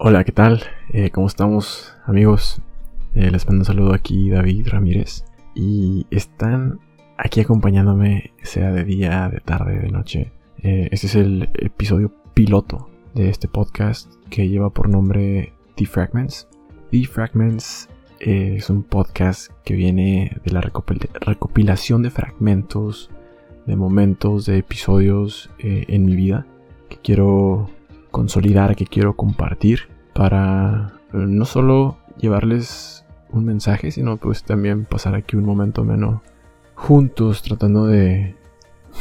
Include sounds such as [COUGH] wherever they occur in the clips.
Hola, ¿qué tal? Eh, ¿Cómo estamos, amigos? Eh, les mando un saludo aquí, David Ramírez. Y están aquí acompañándome, sea de día, de tarde, de noche. Eh, este es el episodio piloto de este podcast que lleva por nombre The Fragments. The Fragments es un podcast que viene de la recopilación de fragmentos, de momentos, de episodios en mi vida que quiero consolidar, que quiero compartir para eh, no solo llevarles un mensaje, sino pues también pasar aquí un momento menos juntos tratando de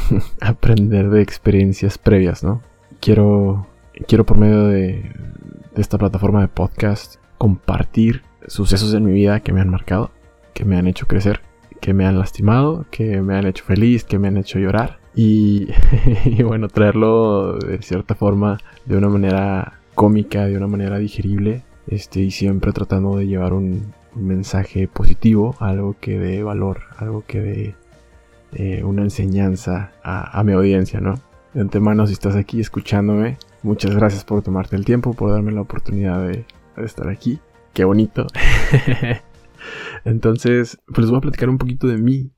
[LAUGHS] aprender de experiencias previas, ¿no? Quiero, quiero por medio de, de esta plataforma de podcast compartir sucesos en mi vida que me han marcado, que me han hecho crecer, que me han lastimado, que me han hecho feliz, que me han hecho llorar [LAUGHS] y, bueno, traerlo de cierta forma de una manera cómica, de una manera digerible, este, y siempre tratando de llevar un, mensaje positivo, algo que dé valor, algo que dé eh, una enseñanza a, mi audiencia, ¿no? De antemano, si estás aquí escuchándome, muchas gracias por tomarte el tiempo, por darme la oportunidad de, estar aquí. Qué bonito. [LAUGHS] Entonces, pues les voy a platicar un poquito de mí.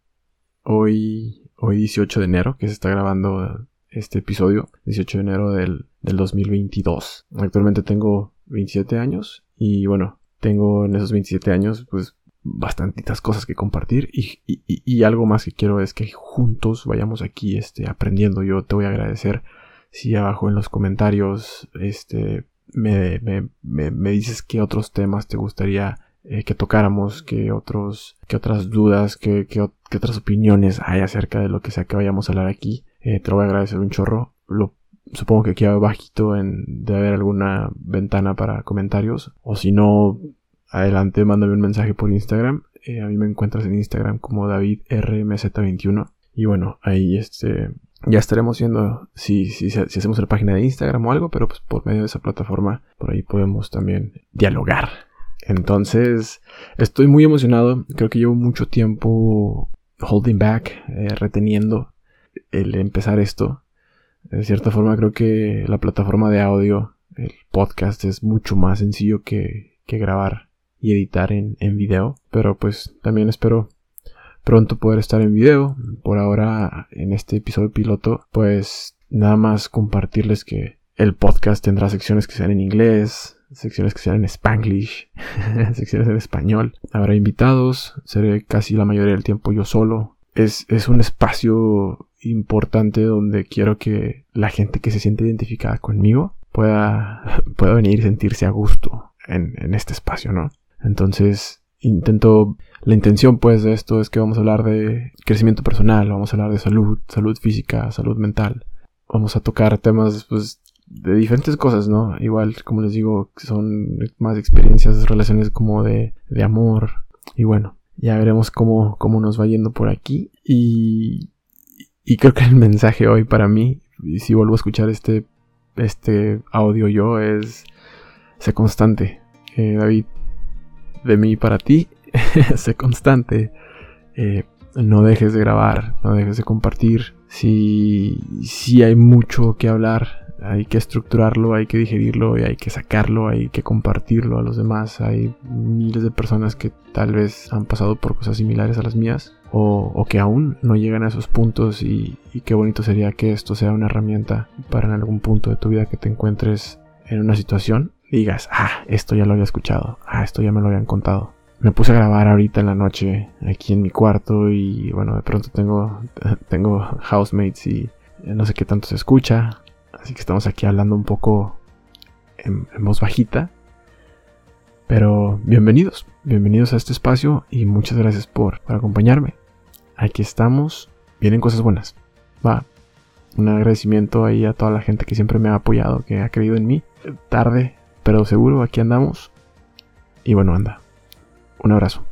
Hoy hoy 18 de enero, que se está grabando este episodio, 18 de enero del, 2022. Actualmente tengo 27 años y bueno, tengo en esos 27 años pues bastantitas cosas que compartir y, algo más que quiero es que juntos vayamos aquí este, aprendiendo. Yo te voy a agradecer si abajo en los comentarios este, me, me dices qué otros temas te gustaría eh, que tocáramos, que otros, que otras dudas, que, que, otras opiniones hay acerca de lo que sea que vayamos a hablar aquí. Eh, te lo voy a agradecer un chorro. Lo, supongo que aquí abajito en, de haber alguna ventana para comentarios. O si no, adelante, mándame un mensaje por Instagram. Eh, a mí me encuentras en Instagram como DavidRMZ21. Y bueno, ahí este, ya estaremos viendo si, si, si, hacemos la página de Instagram o algo, pero pues por medio de esa plataforma, por ahí podemos también dialogar. Entonces, estoy muy emocionado. Creo que llevo mucho tiempo holding back, eh, reteniendo el empezar esto. De cierta forma, creo que la plataforma de audio, el podcast, es mucho más sencillo que, grabar y editar en, en video. Pero pues también espero pronto poder estar en video. Por ahora, en este episodio piloto, pues nada más compartirles que el podcast tendrá secciones que sean en inglés, secciones que sean en spanglish, [LAUGHS] secciones en español. Habrá invitados, seré casi la mayoría del tiempo yo solo. Es, es un espacio importante donde quiero que la gente que se siente identificada conmigo pueda, [LAUGHS] pueda venir y sentirse a gusto en, en este espacio, ¿no? Entonces, intento, la intención pues de esto es que vamos a hablar de crecimiento personal, vamos a hablar de salud, salud física, salud mental. Vamos a tocar temas pues de diferentes cosas, ¿no? Igual, como les digo, son más experiencias, relaciones como de, de amor. Y bueno, ya veremos cómo, cómo nos va yendo por aquí. Y, y creo que el mensaje hoy para mí, y si vuelvo a escuchar este, este audio yo, es sé constante. Eh, David, de mí para ti, [LAUGHS] sé constante. Eh, no dejes de grabar, no dejes de compartir. Si, si hay mucho que hablar, hay que estructurarlo, hay que digerirlo y hay que sacarlo, hay que compartirlo a los demás. Hay miles de personas que tal vez han pasado por cosas similares a las mías o, que aún no llegan a esos puntos y, qué bonito sería que esto sea una herramienta para en algún punto de tu vida que te encuentres en una situación digas, ah, esto ya lo había escuchado, ah, esto ya me lo habían contado. Me puse a grabar ahorita en la noche aquí en mi cuarto y bueno, de pronto tengo, [LAUGHS] tengo housemates y no sé qué tanto se escucha, Así que estamos aquí hablando un poco en, voz bajita. Pero bienvenidos, bienvenidos a este espacio y muchas gracias por, acompañarme. Aquí estamos, vienen cosas buenas. Va, un agradecimiento ahí a toda la gente que siempre me ha apoyado, que ha creído en mí. Tarde, pero seguro, aquí andamos. Y bueno, anda. Un abrazo.